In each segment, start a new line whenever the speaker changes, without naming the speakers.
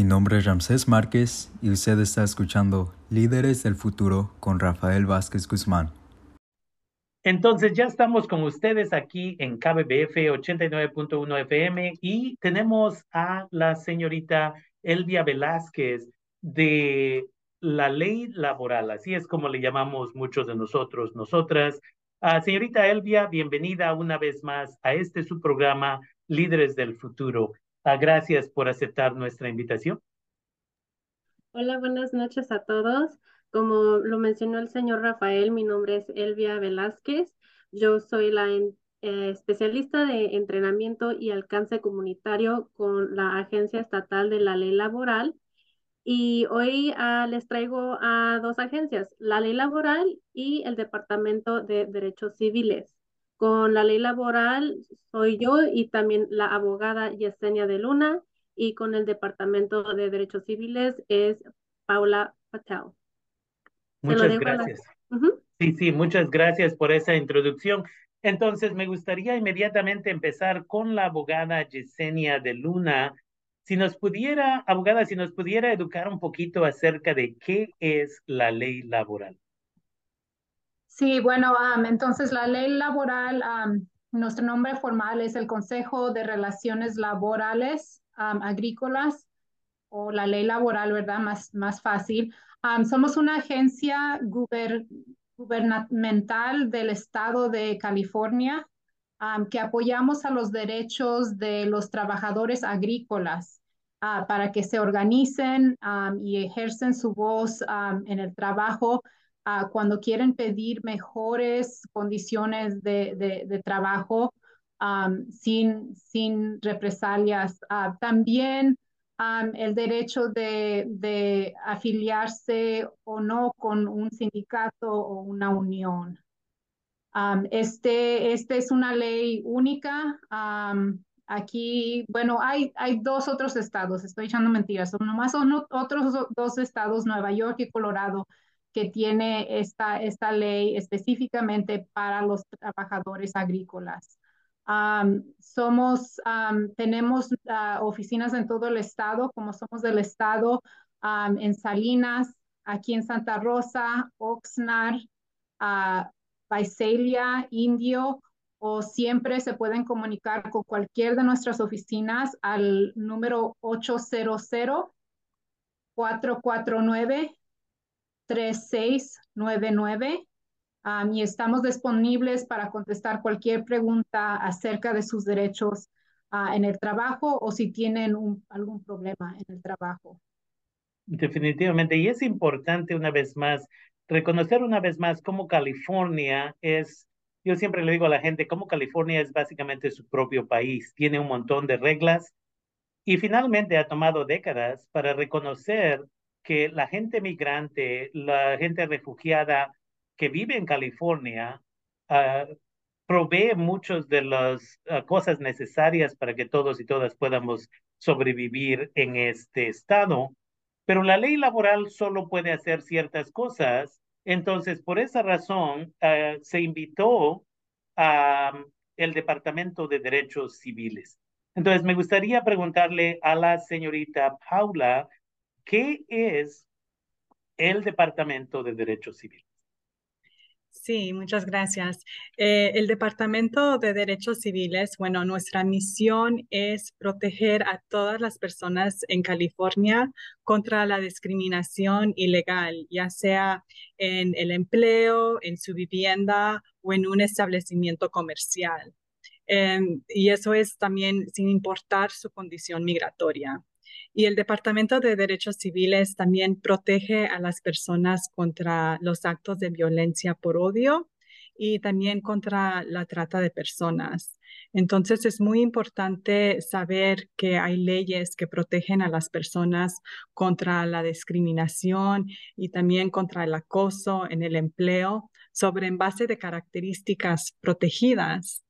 Mi nombre es Ramsés Márquez y usted está escuchando Líderes del Futuro con Rafael Vázquez Guzmán.
Entonces ya estamos con ustedes aquí en KBBF 89.1 FM y tenemos a la señorita Elvia Velázquez de la ley laboral, así es como le llamamos muchos de nosotros, nosotras. Ah, señorita Elvia, bienvenida una vez más a este su programa Líderes del Futuro. Ah, gracias por aceptar nuestra invitación.
Hola, buenas noches a todos. Como lo mencionó el señor Rafael, mi nombre es Elvia Velázquez. Yo soy la eh, especialista de entrenamiento y alcance comunitario con la Agencia Estatal de la Ley Laboral. Y hoy ah, les traigo a dos agencias, la Ley Laboral y el Departamento de Derechos Civiles. Con la ley laboral soy yo y también la abogada Yesenia de Luna y con el Departamento de Derechos Civiles es Paula Patel.
Muchas gracias. Sí, sí, muchas gracias por esa introducción. Entonces, me gustaría inmediatamente empezar con la abogada Yesenia de Luna. Si nos pudiera, abogada, si nos pudiera educar un poquito acerca de qué es la ley laboral.
Sí, bueno, entonces la ley laboral, nuestro nombre formal es el Consejo de Relaciones Laborales Agrícolas o la ley laboral, ¿verdad? Más, más fácil. somos una agencia gubernamental del estado de California que apoyamos a los derechos de los trabajadores agrícolas. Ah, para que se organicen y ejercen su voz en el trabajo cuando quieren pedir mejores condiciones de, trabajo sin, sin represalias. Ah, también el derecho de, afiliarse o no con un sindicato o una unión. este, este es una ley única. aquí, bueno, hay, hay dos otros estados, estoy echando mentiras, son nomás son otros dos estados, Nueva York y Colorado, que tiene esta, esta ley específicamente para los trabajadores agrícolas. somos, tenemos ah, oficinas en todo el estado, como somos del estado, en Salinas, aquí en Santa Rosa, Oxnard, uh, Visalia, Indio, o siempre se pueden comunicar con cualquier de nuestras oficinas al número 800 449 3699 y estamos disponibles para contestar cualquier pregunta acerca de sus derechos ah, en el trabajo o si tienen algún problema en el trabajo.
Definitivamente, y es importante una vez más reconocer una vez más cómo California es, yo siempre le digo a la gente, cómo California es básicamente su propio país, tiene un montón de reglas y finalmente ha tomado décadas para reconocer que la gente migrante, la gente refugiada que vive en California, uh, provee muchas de las ah, cosas necesarias para que todos y todas podamos sobrevivir en este estado. Pero la ley laboral solo puede hacer ciertas cosas. Entonces, por esa razón, ah, se invitó a el Departamento de Derechos Civiles. Entonces, me gustaría preguntarle a la señorita Paula ¿Qué es el Departamento de Derechos Civiles?
Sí, muchas gracias. Eh, el Departamento de Derechos Civiles, bueno, nuestra misión es proteger a todas las personas en California contra la discriminación ilegal, ya sea en el empleo, en su vivienda o en un establecimiento comercial. Em, y eso es también sin importar su condición migratoria. Y el Departamento de Derechos Civiles también protege a las personas contra los actos de violencia por odio y también contra la trata de personas. Entonces es muy importante saber que hay leyes que protegen a las personas contra la discriminación y también contra el acoso en el empleo sobre base de características protegidas.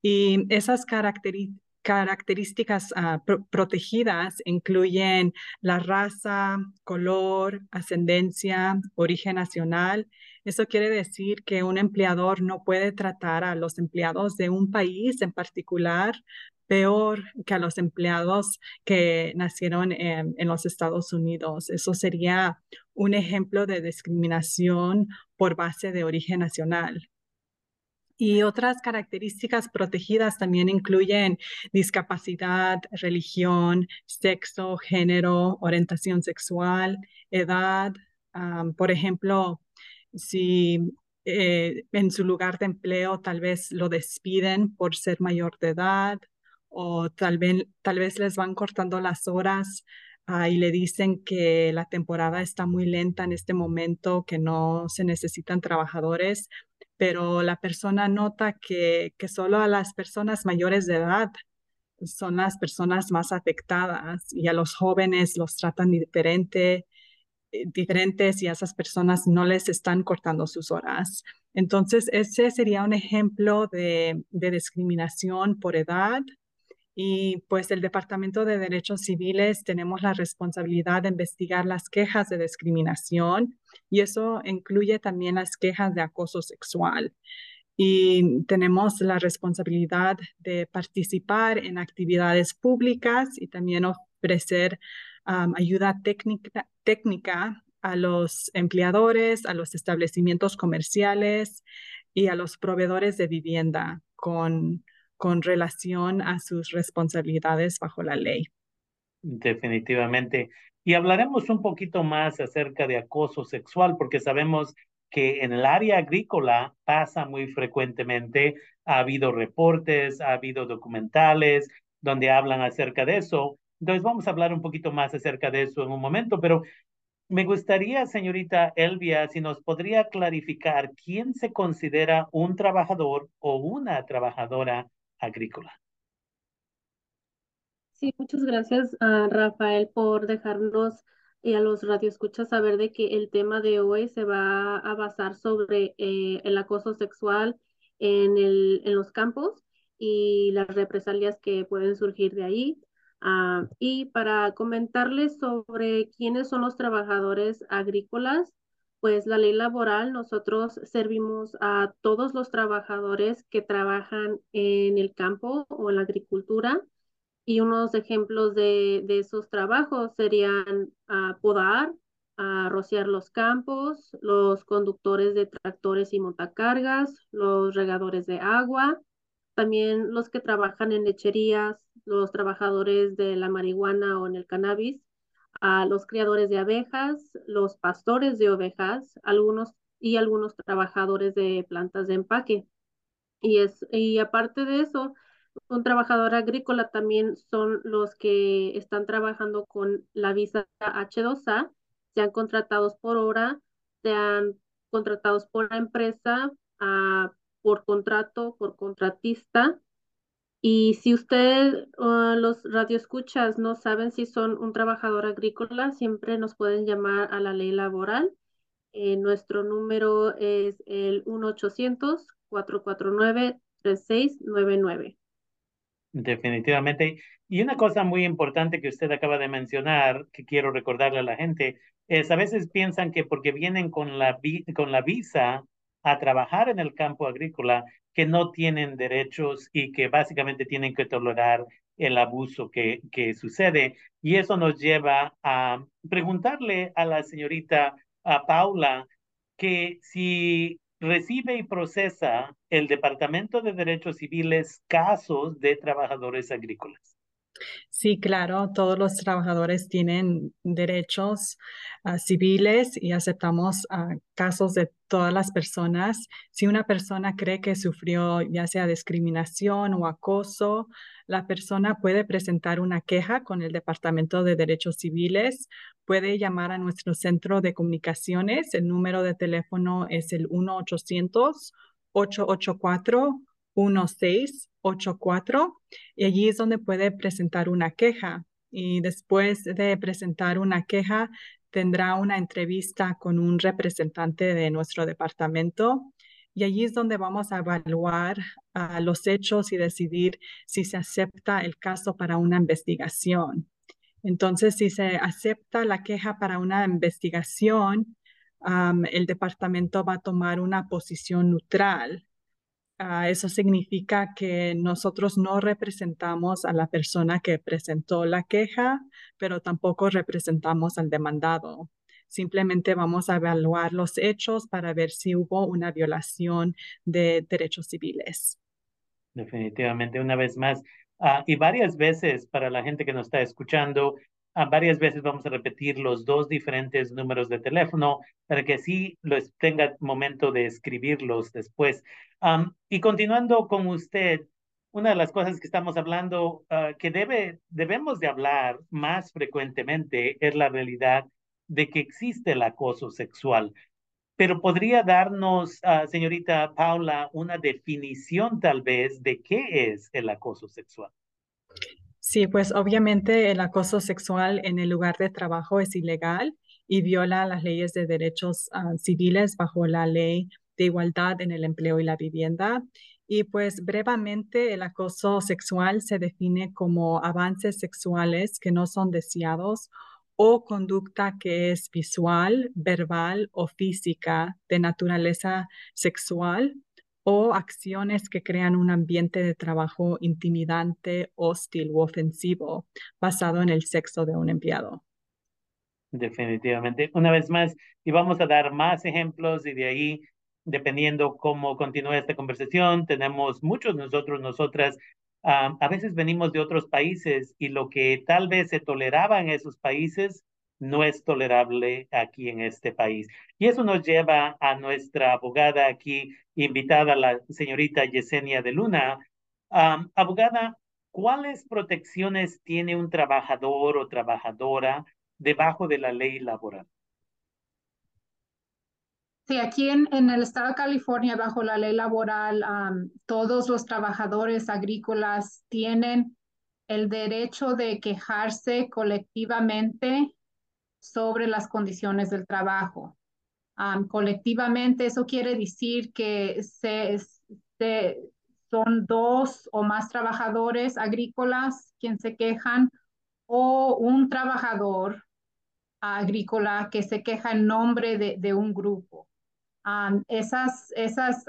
Y esas características características ah, protegidas incluyen la raza, color, ascendencia, origen nacional. Eso quiere decir que un empleador no puede tratar a los empleados de un país en particular peor que a los empleados que nacieron en, los Estados Unidos. Eso sería un ejemplo de discriminación por base de origen nacional. Y otras características protegidas también incluyen discapacidad, religión, sexo, género, orientación sexual, edad. por ejemplo, si eh, en su lugar de empleo tal vez lo despiden por ser mayor de edad o tal vez, les van cortando las horas ah, y le dicen que la temporada está muy lenta en este momento, que no se necesitan trabajadores, pero la persona nota que, que solo a las personas mayores de edad son las personas más afectadas y a los jóvenes los tratan diferente, eh, diferentes y a esas personas no les están cortando sus horas. Entonces, ese sería un ejemplo de, de discriminación por edad y pues el Departamento de Derechos Civiles tenemos la responsabilidad de investigar las quejas de discriminación y eso incluye también las quejas de acoso sexual. Y tenemos la responsabilidad de participar en actividades públicas y también ofrecer ayuda técnica, técnica a los empleadores, a los establecimientos comerciales y a los proveedores de vivienda con con relación a sus responsabilidades bajo la ley.
Definitivamente. Y hablaremos un poquito más acerca de acoso sexual, porque sabemos que en el área agrícola pasa muy frecuentemente. Ha habido reportes, ha habido documentales donde hablan acerca de eso. Entonces vamos a hablar un poquito más acerca de eso en un momento, pero me gustaría, señorita Elvia, si nos podría clarificar quién se considera un trabajador o una trabajadora agrícola.
Sí, muchas gracias a Rafael por dejarnos y a los radioescuchas saber de que el tema de hoy se va a basar sobre eh, el acoso sexual en, el, en los campos y las represalias que pueden surgir de ahí. Ah, y para comentarles sobre quiénes son los trabajadores agrícolas, pues la ley laboral, nosotros servimos a todos los trabajadores que trabajan en el campo o en la agricultura. Y unos ejemplos de, esos trabajos serían podar, a rociar los campos, los conductores de tractores y montacargas, los regadores de agua, también los que trabajan en lecherías, los trabajadores de la marihuana o en el cannabis, a los criadores de abejas, los pastores de ovejas, algunos y algunos trabajadores de plantas de empaque. Y, es, y aparte de eso, un trabajador agrícola también son los que están trabajando con la visa H2A, sean contratados por hora, sean contratados por la empresa, ah, por contrato, por contratista, y si usted o los radioescuchas no saben si son un trabajador agrícola, siempre nos pueden llamar a la ley laboral. Eh, nuestro número es el 1-800-449-3699.
Definitivamente. Y una cosa muy importante que usted acaba de mencionar, que quiero recordarle a la gente, es a veces piensan que porque vienen con la, con la visa a trabajar en el campo agrícola, que no tienen derechos y que básicamente tienen que tolerar el abuso que, que sucede. Y eso nos lleva a preguntarle a la señorita a Paula que si recibe y procesa el Departamento de Derechos Civiles casos de trabajadores agrícolas.
Sí, claro, todos los trabajadores tienen derechos ah, civiles y aceptamos ah, casos de todas las personas. Si una persona cree que sufrió ya sea discriminación o acoso, la persona puede presentar una queja con el Departamento de Derechos Civiles, puede llamar a nuestro centro de comunicaciones. El número de teléfono es el 1-800-884. 1684 y allí es donde puede presentar una queja y después de presentar una queja tendrá una entrevista con un representante de nuestro departamento y allí es donde vamos a evaluar ah, los hechos y decidir si se acepta el caso para una investigación. Entonces, si se acepta la queja para una investigación, el departamento va a tomar una posición neutral Ah, eso significa que nosotros no representamos a la persona que presentó la queja, pero tampoco representamos al demandado. Simplemente vamos a evaluar los hechos para ver si hubo una violación de derechos civiles.
Definitivamente, una vez más, ah, y varias veces para la gente que nos está escuchando, varias veces vamos a repetir los dos diferentes números de teléfono para que así los tenga momento de escribirlos después. y continuando con usted, una de las cosas que estamos hablando ah, que debe, debemos de hablar más frecuentemente es la realidad de que existe el acoso sexual. Pero podría darnos, uh, señorita Paula, una definición tal vez de qué es el acoso sexual.
Sí, pues obviamente el acoso sexual en el lugar de trabajo es ilegal y viola las leyes de derechos ah, civiles bajo la ley de igualdad en el empleo y la vivienda. Y pues brevemente, el acoso sexual se define como avances sexuales que no son deseados o conducta que es visual, verbal o física de naturaleza sexual o acciones que crean un ambiente de trabajo intimidante, hostil u ofensivo basado en el sexo de un empleado.
Definitivamente. Una vez más, y vamos a dar más ejemplos y de ahí, dependiendo cómo continúe esta conversación, tenemos muchos nosotros, nosotras a veces venimos de otros países y lo que tal vez se toleraba en esos países no es tolerable aquí en este país. Y eso nos lleva a nuestra abogada aquí, invitada, la señorita Yesenia de Luna. abogada, ¿cuáles protecciones tiene un trabajador o trabajadora debajo de la ley laboral?
Sí, aquí en, el estado de California, bajo la ley laboral, todos los trabajadores agrícolas tienen el derecho de quejarse colectivamente sobre las condiciones del trabajo. colectivamente, eso quiere decir que se, son dos o más trabajadores agrícolas quien se quejan o un trabajador agrícola que se queja en nombre de, un grupo esas esas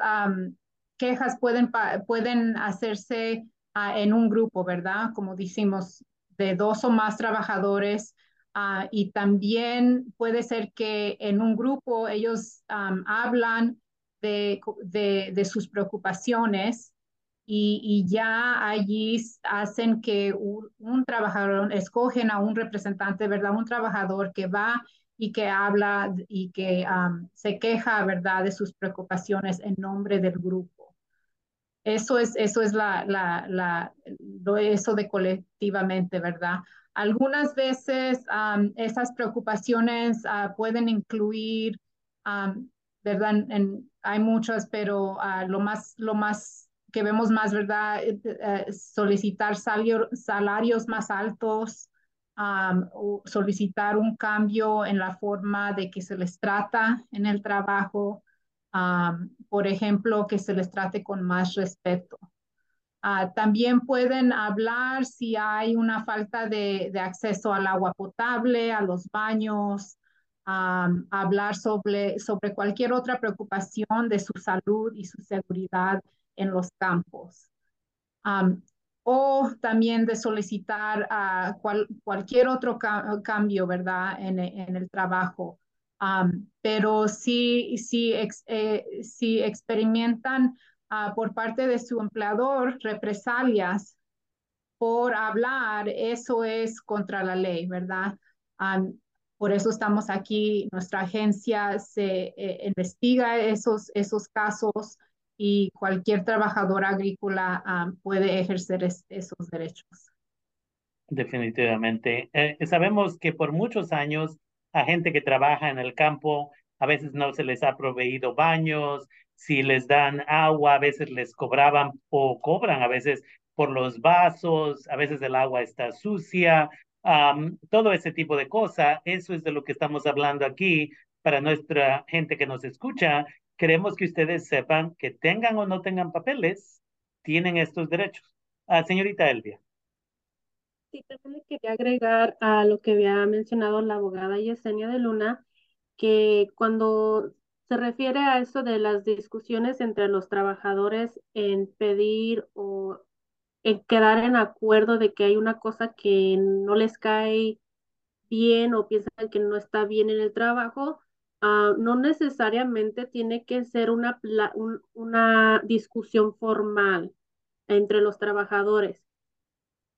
quejas pueden, pueden hacerse ah, en un grupo, ¿verdad? Como decimos, de dos o más trabajadores. Ah, y también puede ser que en un grupo ellos hablan de, de, sus preocupaciones y, y, ya allí hacen que un, un, trabajador, escogen a un representante, ¿verdad? Un trabajador que va y que habla y que se queja, ¿verdad?, de sus preocupaciones en nombre del grupo. Eso es, eso es la, la, la eso de colectivamente, ¿verdad? Algunas veces esas preocupaciones ah, pueden incluir, ¿verdad? hay muchas, pero ah, lo, más, lo más que vemos más, ¿verdad? Eh, eh, solicitar salarios más altos, solicitar un cambio en la forma de que se les trata en el trabajo, por ejemplo, que se les trate con más respeto. Ah, también pueden hablar si hay una falta de, acceso al agua potable, a los baños, hablar sobre, sobre cualquier otra preocupación de su salud y su seguridad en los campos o también de solicitar a cualquier otro cambio, ¿verdad?, en, el trabajo. pero si, si, eh, si experimentan ah, por parte de su empleador represalias por hablar, eso es contra la ley, ¿verdad? por eso estamos aquí, nuestra agencia se eh, investiga esos, esos casos y cualquier trabajador agrícola puede ejercer esos derechos.
Definitivamente. Eh, sabemos que por muchos años a gente que trabaja en el campo a veces no se les ha proveído baños, si les dan agua, a veces les cobraban o cobran a veces por los vasos, a veces el agua está sucia, todo ese tipo de cosas. Eso es de lo que estamos hablando aquí para nuestra gente que nos escucha queremos que ustedes sepan que tengan o no tengan papeles, tienen estos derechos. Ah, señorita Elvia.
Sí, también le quería agregar a lo que había mencionado la abogada Yesenia de Luna, que cuando Se refiere a eso de las discusiones entre los trabajadores en pedir o en quedar en acuerdo de que hay una cosa que no les cae bien o piensan que no está bien en el trabajo, uh, no necesariamente tiene que ser una, un, una discusión formal entre los trabajadores.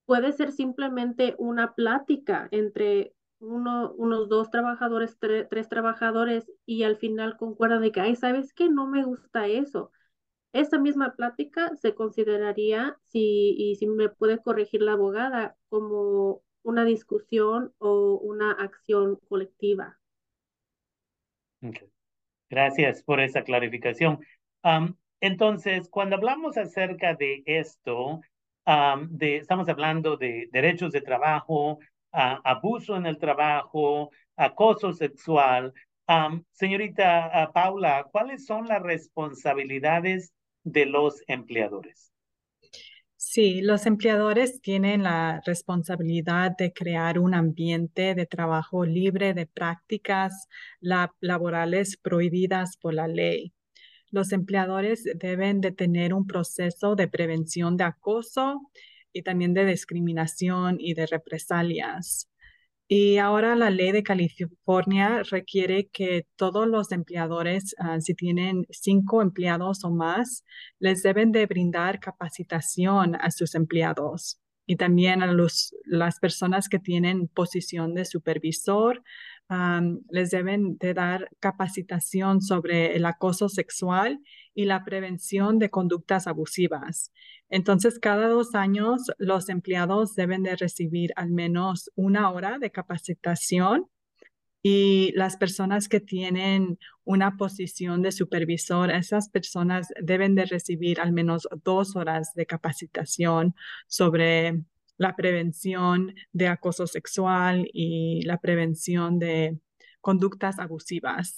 Puede ser simplemente una plática entre uno, unos dos trabajadores, tres trabajadores y al final concuerdan de que, ay, ¿sabes qué? No me gusta eso. Esa misma plática se consideraría, si, y si me puede corregir la abogada, como una discusión o una acción colectiva.
Gracias por esa clarificación. entonces, cuando hablamos acerca de esto, de, estamos hablando de derechos de trabajo, abuso en el trabajo, acoso sexual. señorita Paula, ¿cuáles son las responsabilidades de los empleadores?
Sí, los empleadores tienen la responsabilidad de crear un ambiente de trabajo libre de prácticas laborales prohibidas por la ley. Los empleadores deben de tener un proceso de prevención de acoso y también de discriminación y de represalias. Y ahora la ley de California requiere que todos los empleadores, ah, si tienen cinco empleados o más, les deben de brindar capacitación a sus empleados y también a los, las personas que tienen posición de supervisor, les deben de dar capacitación sobre el acoso sexual y la prevención de conductas abusivas. Entonces, cada dos años, los empleados deben de recibir al menos una hora de capacitación y las personas que tienen una posición de supervisor, esas personas deben de recibir al menos dos horas de capacitación sobre la prevención de acoso sexual y la prevención de conductas abusivas.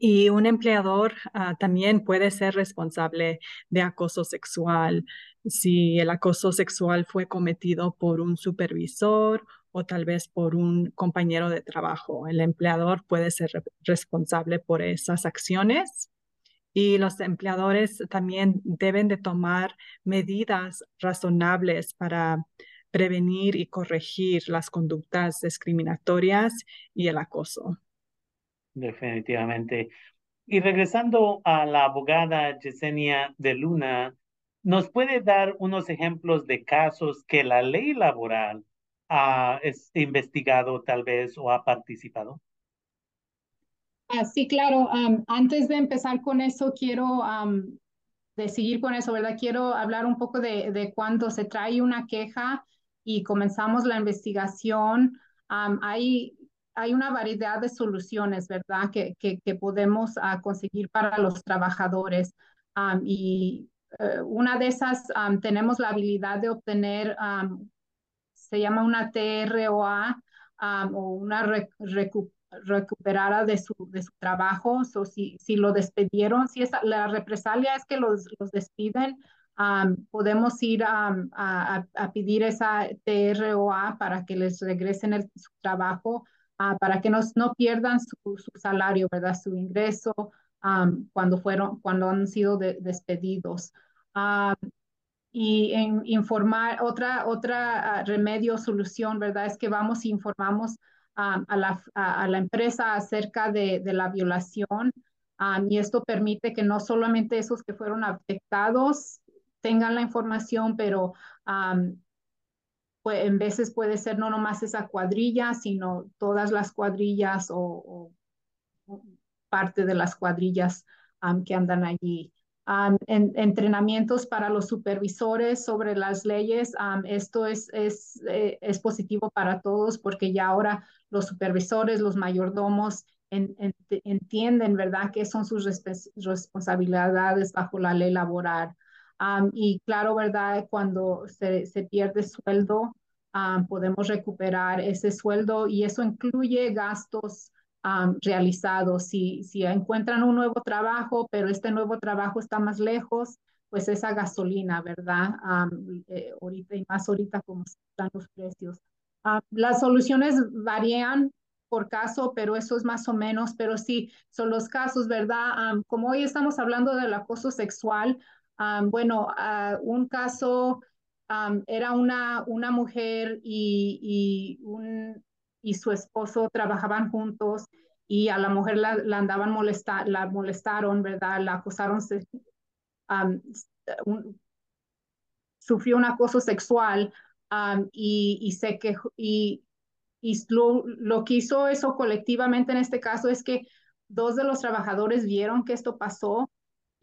Y un empleador ah, también puede ser responsable de acoso sexual si el acoso sexual fue cometido por un supervisor o tal vez por un compañero de trabajo. El empleador puede ser responsable por esas acciones y los empleadores también deben de tomar medidas razonables para prevenir y corregir las conductas discriminatorias y el acoso.
Definitivamente. Y regresando a la abogada Yesenia de Luna, ¿nos puede dar unos ejemplos de casos que la ley laboral ha investigado tal vez o ha participado?
Ah, sí, claro. antes de empezar con eso, quiero de seguir con eso, ¿verdad? Quiero hablar un poco de, de cuando se trae una queja y comenzamos la investigación. hay, hay una variedad de soluciones, ¿verdad? Que, que, podemos uh, conseguir para los trabajadores. y uh, una de esas tenemos la habilidad de obtener, se llama una TROA o una recuperación recuperara de su, de su trabajo, o si, si lo despidieron, si esa, la represalia es que los, los despiden, podemos ir a, a, pedir esa TROA para que les regresen el, su trabajo, uh, para que nos, no pierdan su, su, salario, ¿verdad? Su ingreso cuando, fueron, cuando han sido despedidos. y en informar, otra, otra uh, remedio, solución, ¿verdad? Es que vamos y informamos a, la, a, la, empresa acerca de, de la violación y esto permite que no solamente esos que fueron afectados tengan la información, pero pues, en veces puede ser no nomás esa cuadrilla, sino todas las cuadrillas o, parte de las cuadrillas que andan allí. en, entrenamientos para los supervisores sobre las leyes. esto es, es, eh, es, positivo para todos porque ya ahora los supervisores, los mayordomos entienden, ¿verdad?, qué son sus responsabilidades bajo la ley laboral. Y claro, ¿verdad?, cuando se, se pierde sueldo, podemos recuperar ese sueldo y eso incluye gastos realizados. Si, si encuentran un nuevo trabajo, pero este nuevo trabajo está más lejos, pues esa gasolina, ¿verdad? Eh, ahorita y más ahorita como están los precios. Ah, las soluciones varían por caso, pero eso es más o menos, pero sí, son los casos, ¿verdad? como hoy estamos hablando del acoso sexual, bueno, uh, un caso era una, una mujer y, y, un, y su esposo trabajaban juntos y a la mujer la, la andaban molestar, la molestaron, ¿verdad? La acosaron, un, sufrió un acoso sexual y, y, se quejó, y, y lo, lo, que hizo eso colectivamente en este caso es que dos de los trabajadores vieron que esto pasó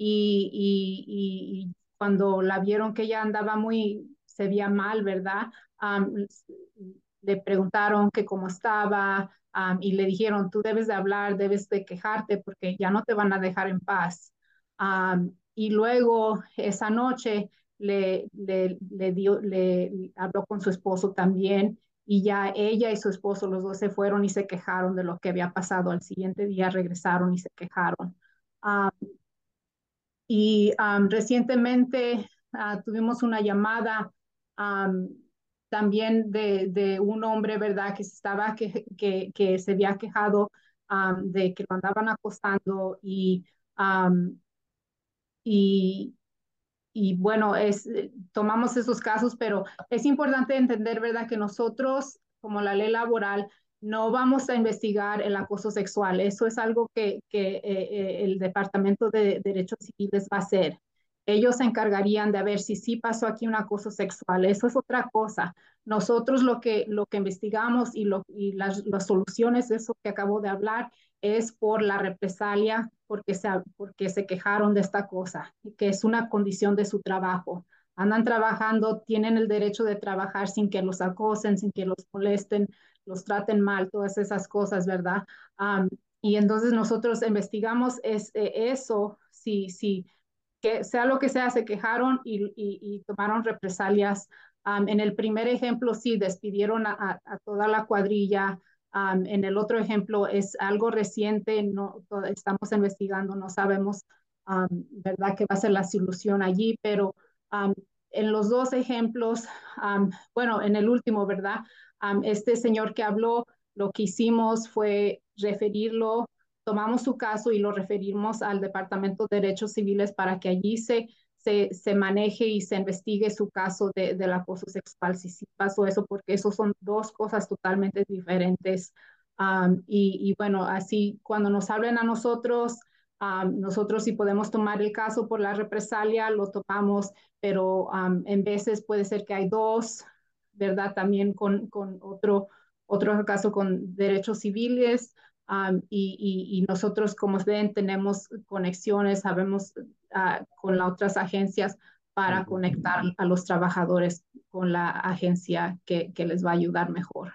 y, cuando la vieron que ella andaba muy, se veía mal, ¿verdad? le preguntaron que cómo estaba y le dijeron, tú debes de hablar, debes de quejarte porque ya no te van a dejar en paz. y luego esa noche le, le, le habló con su esposo también y ya ella y su esposo, los dos se fueron y se quejaron de lo que había pasado. Al siguiente día regresaron y se quejaron. Y recientemente ah, tuvimos una llamada también de, un hombre, ¿verdad? Que, estaba, que, que se había quejado de que lo andaban acostando y, y, y bueno, es, eh, tomamos esos casos, pero es importante entender, ¿verdad? Que nosotros, como la ley laboral, no vamos a investigar el acoso sexual. Eso es algo que, que eh, eh, el Departamento de Derechos Civiles va a hacer ellos se encargarían de ver si sí pasó aquí un acoso sexual. Eso es otra cosa. Nosotros lo que, lo que investigamos y, lo, y las, las soluciones, eso que acabo de hablar, es por la represalia, porque se, porque se quejaron de esta cosa, que es una condición de su trabajo. Andan trabajando, tienen el derecho de trabajar sin que los acosen, sin que los molesten, los traten mal, todas esas cosas, ¿verdad? y entonces nosotros investigamos es, eh, eso, si, si que sea lo que sea, se quejaron y, tomaron represalias. en el primer ejemplo, sí, despidieron a, toda la cuadrilla. en el otro ejemplo es algo reciente, no estamos investigando, no sabemos, ¿verdad?, qué va a ser la solución allí, pero en los dos ejemplos, bueno, en el último, ¿verdad? Este señor que habló, lo que hicimos fue referirlo tomamos su caso y lo referimos al Departamento de Derechos Civiles para que allí se, se, maneje y se investigue su caso de, del acoso sexual, si sí pasó eso, porque eso son dos cosas totalmente diferentes. y, bueno, así cuando nos hablen a nosotros, nosotros si podemos tomar el caso por la represalia, lo tomamos, pero en veces puede ser que hay dos, ¿verdad? También con, con otro, otro caso con derechos civiles y, nosotros, como ven, tenemos conexiones, sabemos uh, con las otras agencias para conectar a los trabajadores con la agencia que, que les va a ayudar mejor.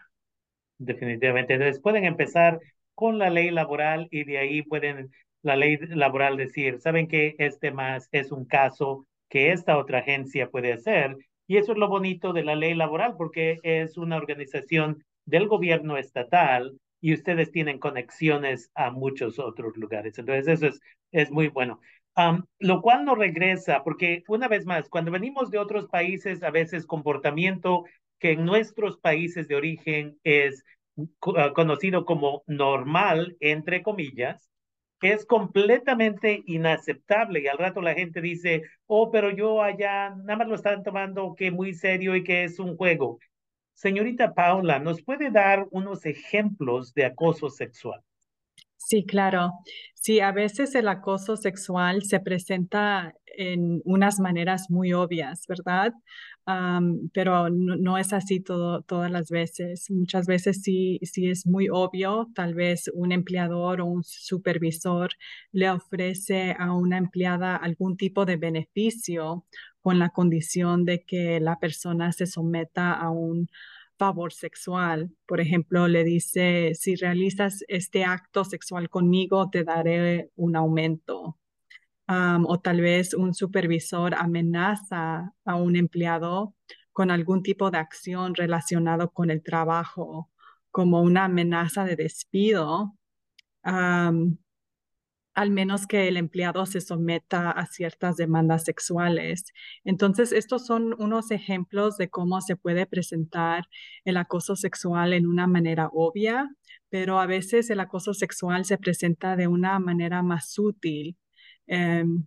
Definitivamente. Entonces pueden empezar con la ley laboral y de ahí pueden la ley laboral decir, saben que este más es un caso que esta otra agencia puede hacer. Y eso es lo bonito de la ley laboral, porque es una organización del gobierno estatal y ustedes tienen conexiones a muchos otros lugares. Entonces, eso es, es muy bueno. lo cual nos regresa, porque una vez más, cuando venimos de otros países, a veces comportamiento que en nuestros países de origen es ah, conocido como normal, entre comillas, es completamente inaceptable y al rato la gente dice, oh, pero yo allá nada más lo están tomando que muy serio y que es un juego. Señorita Paula, ¿nos puede dar unos ejemplos de acoso sexual?
Sí, claro. Sí, a veces el acoso sexual se presenta en unas maneras muy obvias, ¿verdad? Pero no, es así todo, todas las veces. Muchas veces sí, sí es muy obvio. Tal vez un empleador o un supervisor le ofrece a una empleada algún tipo de beneficio con la condición de que la persona se someta a un favor sexual. Por ejemplo, le dice, si realizas este acto sexual conmigo, te daré un aumento. O tal vez un supervisor amenaza a un empleado con algún tipo de acción relacionado con el trabajo, como una amenaza de despido al menos que el empleado se someta a ciertas demandas sexuales. Entonces, estos son unos ejemplos de cómo se puede presentar el acoso sexual en una manera obvia, pero a veces el acoso sexual se presenta de una manera más sutil em,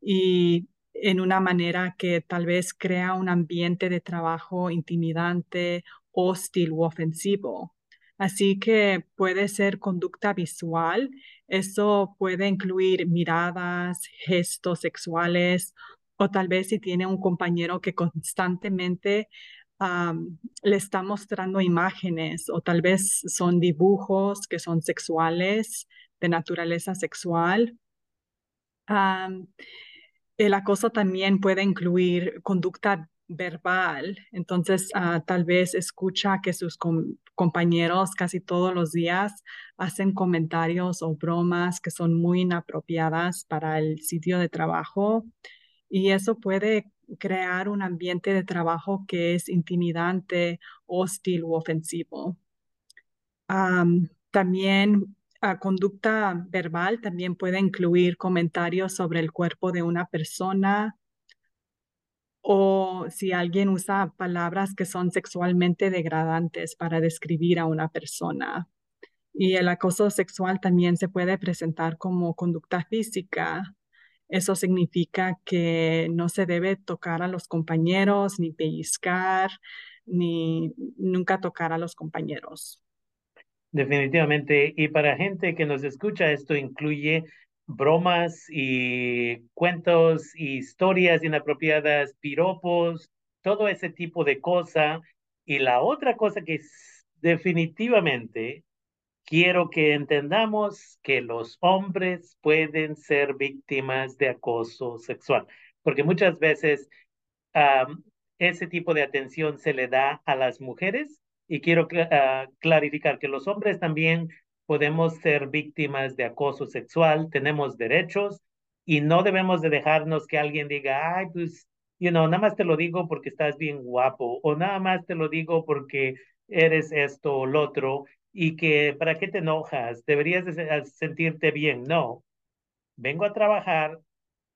y en una manera que tal vez crea un ambiente de trabajo intimidante, hostil u ofensivo. Así que puede ser conducta visual. Eso puede incluir miradas, gestos sexuales o tal vez si tiene un compañero que constantemente le está mostrando imágenes o tal vez son dibujos que son sexuales, de naturaleza sexual. El acoso también puede incluir conducta verbal, entonces ah, tal vez escucha que sus compañeros casi todos los días hacen comentarios o bromas que son muy inapropiadas para el sitio de trabajo y eso puede crear un ambiente de trabajo que es intimidante, hostil u ofensivo. también la conducta verbal también puede incluir comentarios sobre el cuerpo de una persona o si alguien usa palabras que son sexualmente degradantes para describir a una persona. Y el acoso sexual también se puede presentar como conducta física, eso significa que no se debe tocar a los compañeros, ni pellizcar, ni nunca tocar a los compañeros.
Definitivamente. Y para gente que nos escucha, esto incluye bromas y cuentos, historias inapropiadas, piropos, todo ese tipo de cosa. Y la otra cosa que definitivamente quiero que entendamos que los hombres pueden ser víctimas de acoso sexual, porque muchas veces ese tipo de atención se le da a las mujeres y quiero ah, clarificar que los hombres también podemos ser víctimas de acoso sexual, tenemos derechos y no debemos de dejarnos que alguien diga, ay, pues, you know, nada más te lo digo porque estás bien guapo o nada más te lo digo porque eres esto o lo otro y que para qué te enojas, deberías de sentirte bien. No, vengo a trabajar,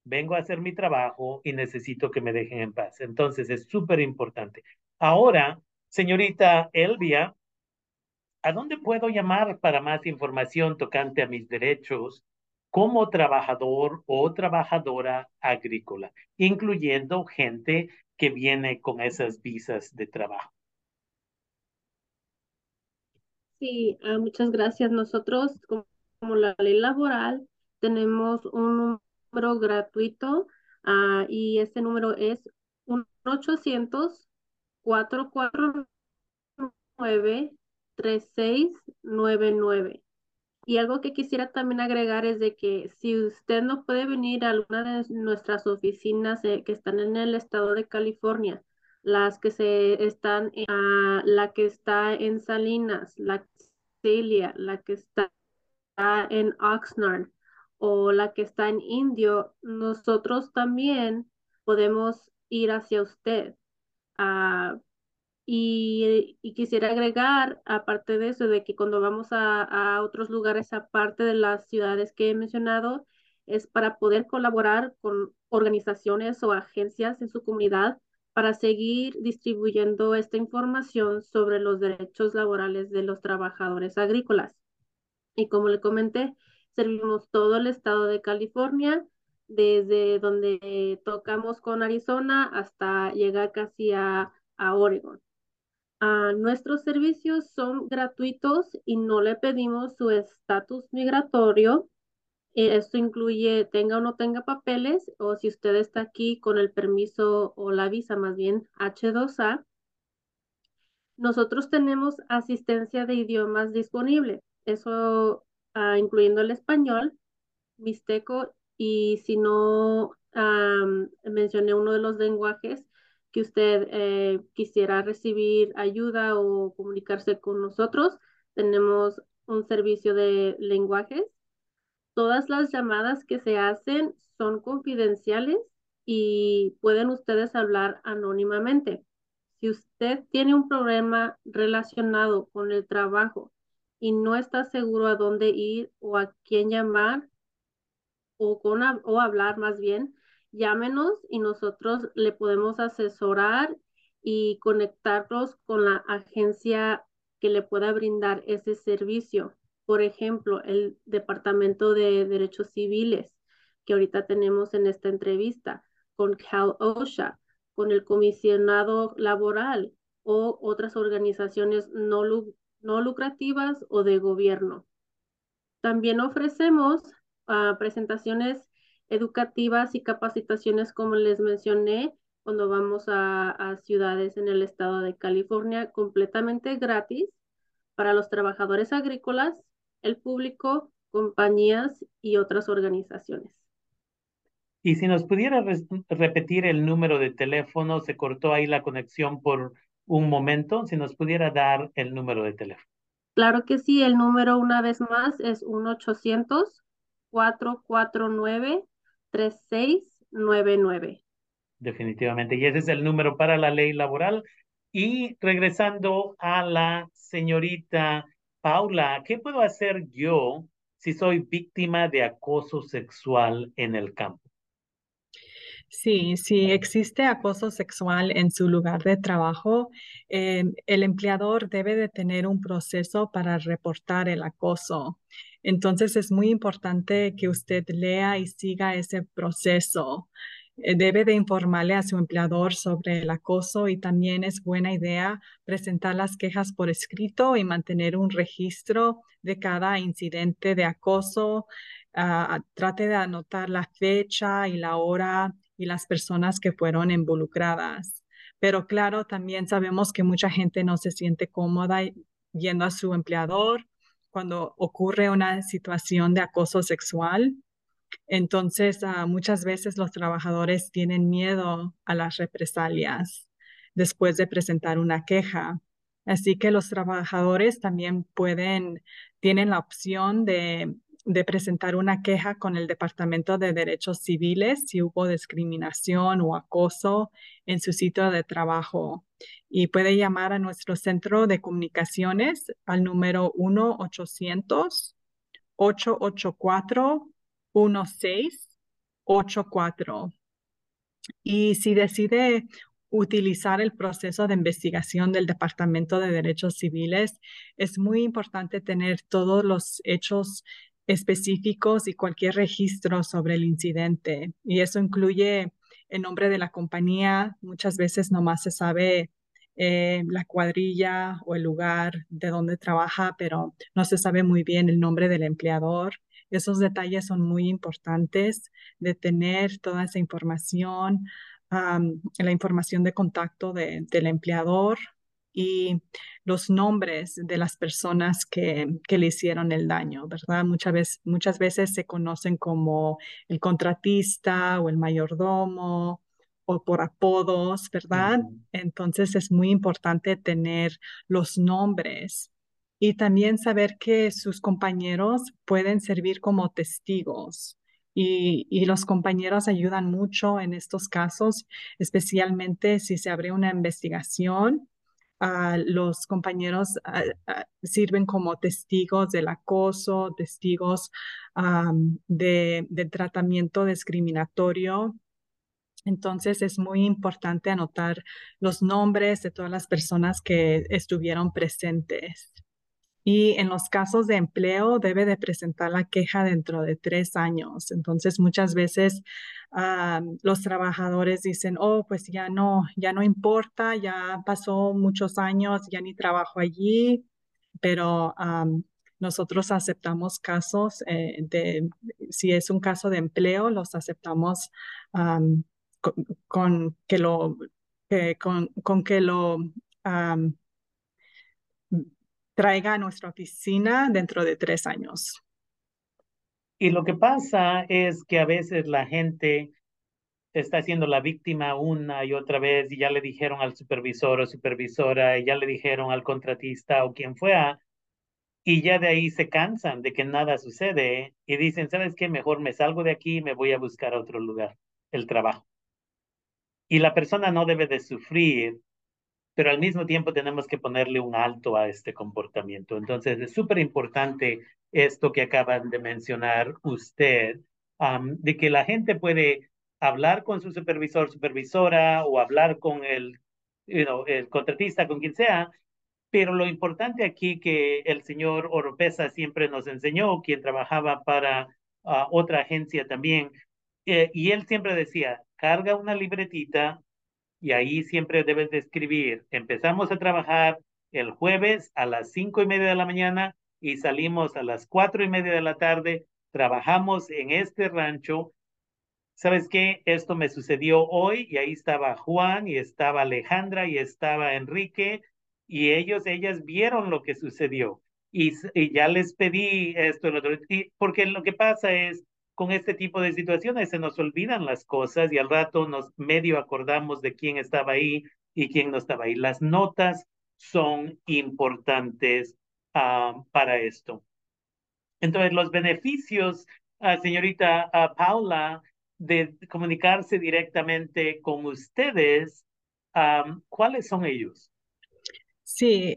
vengo a hacer mi trabajo y necesito que me dejen en paz. Entonces es súper importante. Ahora, señorita Elvia, ¿a dónde puedo llamar para más información tocante a mis derechos como trabajador o trabajadora agrícola, incluyendo gente que viene con esas visas de trabajo?
Sí, ah, muchas gracias. Nosotros, como, la ley laboral, tenemos un número gratuito ah, y ese número es 1-800-449-3699. Y algo que quisiera también agregar es de que si usted no puede venir a alguna de nuestras oficinas eh, que están en el estado de California, las que se están, uh, la que está en Salinas, la Celia, la que está en Oxnard o la que está en Indio, nosotros también podemos ir hacia usted. Uh, y, quisiera agregar, aparte de eso, de que cuando vamos a otros lugares, aparte de las ciudades que he mencionado, es para poder colaborar con organizaciones o agencias en su comunidad para seguir distribuyendo esta información sobre los derechos laborales de los trabajadores agrícolas. Y como le comenté, servimos todo el estado de California, desde donde tocamos con Arizona hasta llegar casi a, a Oregon. Ah, nuestros servicios son gratuitos y no le pedimos su estatus migratorio esto incluye tenga o no tenga papeles o si usted está aquí con el permiso o la visa más bien H2A. Nosotros tenemos asistencia de idiomas disponible, eso ah, incluyendo el español, mixteco y si no mencioné uno de los lenguajes que usted eh, quisiera recibir ayuda o comunicarse con nosotros, tenemos un servicio de lenguajes Todas las llamadas que se hacen son confidenciales y pueden ustedes hablar anónimamente. Si usted tiene un problema relacionado con el trabajo y no está seguro a dónde ir o a quién llamar o, con, o hablar más bien, llámenos y nosotros le podemos asesorar y conectarlos con la agencia que le pueda brindar ese servicio. Por ejemplo, el Departamento de Derechos Civiles, que ahorita tenemos en esta entrevista, con Cal OSHA, con el comisionado laboral o otras organizaciones no, no lucrativas o de gobierno. También ofrecemos uh, presentaciones educativas y capacitaciones, como les mencioné, cuando vamos a, a, ciudades en el estado de California, completamente gratis para los trabajadores agrícolas, el público, compañías y otras organizaciones.
Y si nos pudiera repetir el número de teléfono, se cortó ahí la conexión por un momento, si nos pudiera dar el número de teléfono.
Claro que sí, el número una vez más es 1-800-449-3699.
Definitivamente, y ese es el número para la ley laboral. Y regresando a la señorita Paula, ¿qué puedo hacer yo si soy víctima de acoso sexual en el campo?
Sí, si existe acoso sexual en su lugar de trabajo, eh, el empleador debe de tener un proceso para reportar el acoso. Entonces es muy importante que usted lea y siga ese proceso. Eh, debe de informarle a su empleador sobre el acoso y también es buena idea presentar las quejas por escrito y mantener un registro de cada incidente de acoso. Ah, trate de anotar la fecha y la hora y las personas que fueron involucradas. Pero claro, también sabemos que mucha gente no se siente cómoda yendo a su empleador cuando ocurre una situación de acoso sexual. Entonces, ah, muchas veces los trabajadores tienen miedo a las represalias después de presentar una queja. Así que los trabajadores también pueden, tienen la opción de de presentar una queja con el Departamento de Derechos Civiles si hubo discriminación o acoso en su sitio de trabajo. Y puede llamar a nuestro centro de comunicaciones al número 1-800-884-1684. Y si decide utilizar el proceso de investigación del Departamento de Derechos Civiles, es muy importante tener todos los hechos específicos y cualquier registro sobre el incidente. Y eso incluye el nombre de la compañía. Muchas veces nomás se sabe eh, la cuadrilla o el lugar de donde trabaja, pero no se sabe muy bien el nombre del empleador. Esos detalles son muy importantes de tener toda esa información, la información de contacto del empleador, y los nombres de las personas que, que le hicieron el daño, ¿verdad? Muchas veces, muchas veces se conocen como el contratista o el mayordomo o por apodos, ¿verdad? Entonces es muy importante tener los nombres y también saber que sus compañeros pueden servir como testigos. Y, y, los compañeros ayudan mucho en estos casos, especialmente si se abre una investigación los compañeros sirven como testigos del acoso, testigos de, tratamiento discriminatorio. Entonces es muy importante anotar los nombres de todas las personas que estuvieron presentes. Y en los casos de empleo debe de presentar la queja dentro de tres años. Entonces muchas veces ah, los trabajadores dicen, oh, pues ya no, ya no importa, ya pasó muchos años, ya ni trabajo allí, pero nosotros aceptamos casos eh, si es un caso de empleo, los aceptamos con, que lo, con, con, que lo traiga a nuestra oficina dentro de tres años.
Y lo que pasa es que a veces la gente está siendo la víctima una y otra vez y ya le dijeron al supervisor o supervisora y ya le dijeron al contratista o quien fuera y ya de ahí se cansan de que nada sucede y dicen, ¿sabes qué? Mejor me salgo de aquí y me voy a buscar a otro lugar, el trabajo. Y la persona no debe de sufrir pero al mismo tiempo tenemos que ponerle un alto a este comportamiento. Entonces, es súper importante esto que acaban de mencionar usted, de que la gente puede hablar con su supervisor, supervisora o hablar con el, el contratista, con quien sea, Pero lo importante aquí que el señor Oropesa siempre nos enseñó, quien trabajaba para uh, otra agencia también, eh, y él siempre decía, carga una libretita y ahí siempre debes de escribir. Empezamos a trabajar el jueves a las cinco y media de la mañana y salimos a las cuatro y media de la tarde. Trabajamos en este rancho. ¿Sabes qué? Esto me sucedió hoy y ahí estaba Juan y estaba Alejandra y estaba Enrique y ellos, ellas vieron lo que sucedió y, y ya les pedí esto, lo otro, y porque lo que pasa es, con este tipo de situaciones se nos olvidan las cosas y al rato nos medio acordamos de quién estaba ahí y quién no estaba ahí. Las notas son importantes uh, para esto. Entonces, los beneficios, uh, señorita uh, Paula, de comunicarse directamente con ustedes, ¿cuáles son ellos?
Sí,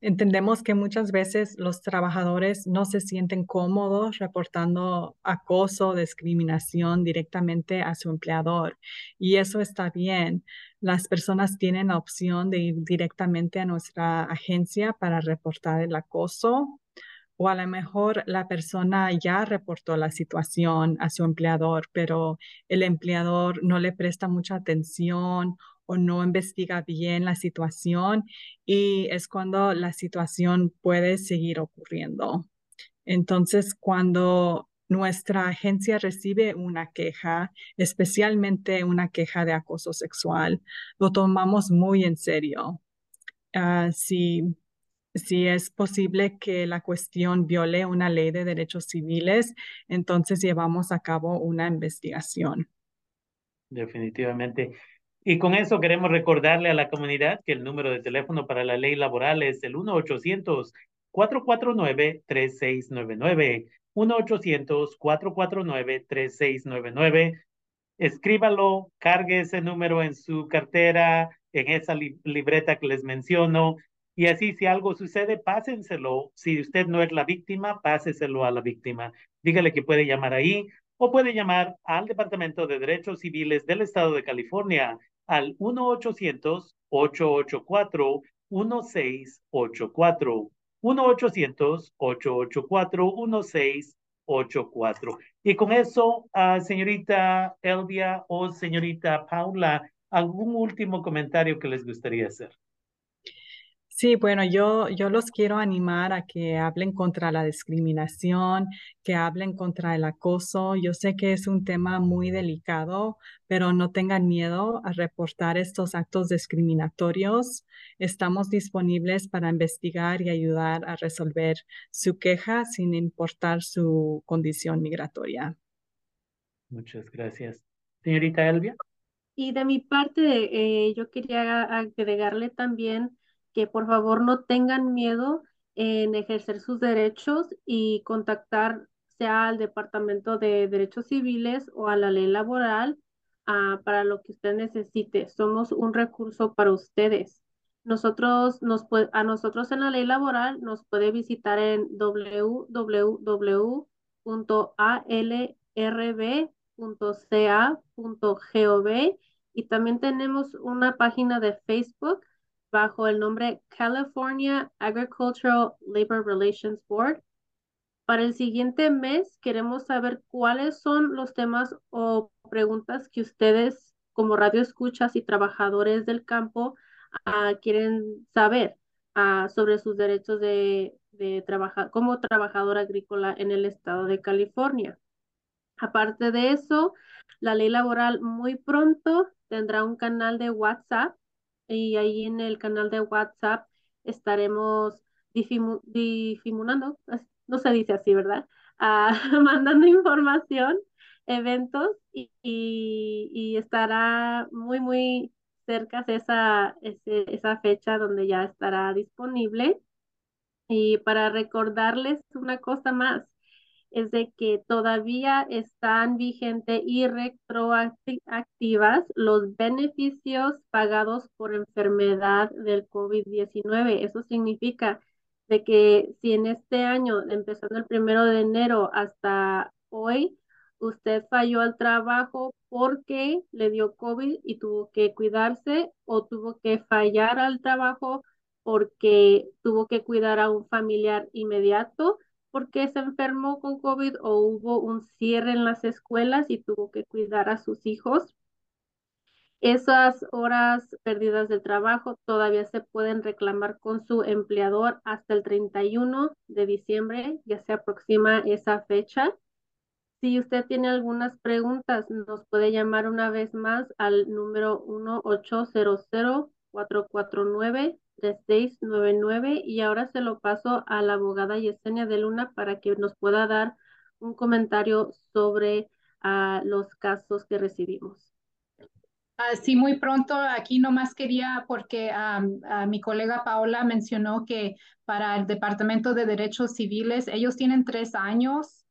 entendemos que muchas veces los trabajadores no se sienten cómodos reportando acoso, discriminación directamente a su empleador y eso está bien. Las personas tienen la opción de ir directamente a nuestra agencia para reportar el acoso o a lo mejor la persona ya reportó la situación a su empleador, pero el empleador no le presta mucha atención o no investiga bien la situación y es cuando la situación puede seguir ocurriendo. Entonces, cuando nuestra agencia recibe una queja, especialmente una queja de acoso sexual, lo tomamos muy en serio. Uh, si, si es posible que la cuestión viole una ley de derechos civiles, entonces llevamos a cabo una investigación.
Definitivamente. Y con eso queremos recordarle a la comunidad que el número de teléfono para la ley laboral es el 1-800-449-3699. 1-800-449-3699. Escríbalo, cargue ese número en su cartera, en esa li libreta que les menciono. Y así, si algo sucede, pásenselo. Si usted no es la víctima, páseselo a la víctima. Dígale que puede llamar ahí o puede llamar al Departamento de Derechos Civiles del Estado de California al 1-800-884-1684. 1-800-884-1684. Y con eso, uh, señorita Elvia o señorita Paula, ¿algún último comentario que les gustaría hacer?
Sí, bueno, yo, yo los quiero animar a que hablen contra la discriminación, que hablen contra el acoso. Yo sé que es un tema muy delicado, pero no tengan miedo a reportar estos actos discriminatorios. Estamos disponibles para investigar y ayudar a resolver su queja sin importar su condición migratoria.
Muchas gracias. Señorita Elvia.
Y de mi parte, eh, yo quería agregarle también que por favor no tengan miedo en ejercer sus derechos y contactar sea al Departamento de Derechos Civiles o a la ley laboral uh, para lo que usted necesite. Somos un recurso para ustedes. Nosotros, nos a nosotros en la ley laboral nos puede visitar en www.alrb.ca.gov y también tenemos una página de Facebook bajo el nombre California Agricultural Labor Relations Board. Para el siguiente mes queremos saber cuáles son los temas o preguntas que ustedes como radio escuchas y trabajadores del campo uh, quieren saber uh, sobre sus derechos de, de trabajar como trabajador agrícola en el estado de California. Aparte de eso, la ley laboral muy pronto tendrá un canal de WhatsApp y ahí en el canal de WhatsApp estaremos difuminando, no se dice así, ¿verdad? Ah, mandando información, eventos y, y, estará muy, muy cerca de esa, esa fecha donde ya estará disponible. Y para recordarles una cosa más, es de que todavía están vigentes y retroactivas los beneficios pagados por enfermedad del COVID-19. Eso significa de que si en este año, empezando el primero de enero hasta hoy, usted falló al trabajo porque le dio COVID y tuvo que cuidarse o tuvo que fallar al trabajo porque tuvo que cuidar a un familiar inmediato porque se enfermó con COVID o hubo un cierre en las escuelas y tuvo que cuidar a sus hijos. Esas horas perdidas del trabajo todavía se pueden reclamar con su empleador hasta el 31 de diciembre, ya se aproxima esa fecha. Si usted tiene algunas preguntas, nos puede llamar una vez más al número 1-800-449-3699 y ahora se lo paso a la abogada Yesenia de Luna para que nos pueda dar un comentario sobre uh, los casos que recibimos.
Uh, muy pronto. Aquí nomás quería, porque um, mi colega Paola mencionó que para el Departamento de Derechos Civiles, ellos tienen tres años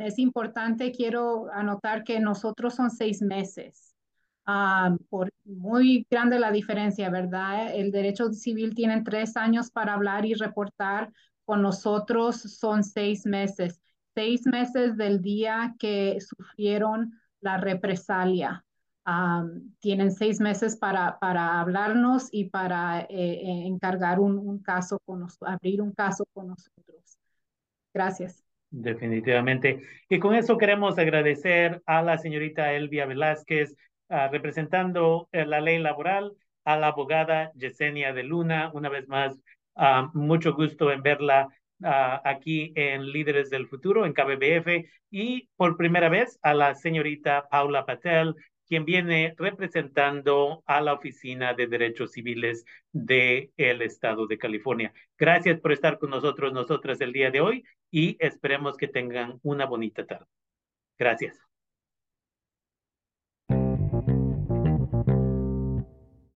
es importante, quiero anotar que nosotros son seis meses. Um, por muy grande la diferencia, ¿verdad? El derecho civil tiene tres años para hablar y reportar. Con nosotros son seis meses. Seis meses del día que sufrieron la represalia. Um, tienen seis meses para, para hablarnos y para eh, eh, encargar un, un caso con abrir un caso con nosotros. Gracias.
Definitivamente. Y con eso queremos agradecer a la señorita Elvia Velázquez, uh, representando uh, la ley laboral, a la abogada Yesenia de Luna, una vez más, uh, mucho gusto en verla aquí en Líderes del Futuro, en KBBF, y por primera vez a la señorita Paula Patel, quien viene representando a la Oficina de Derechos Civiles del el Estado de California. Gracias por estar con nosotros, nosotras el día de hoy y esperemos que tengan una bonita tarde. Gracias.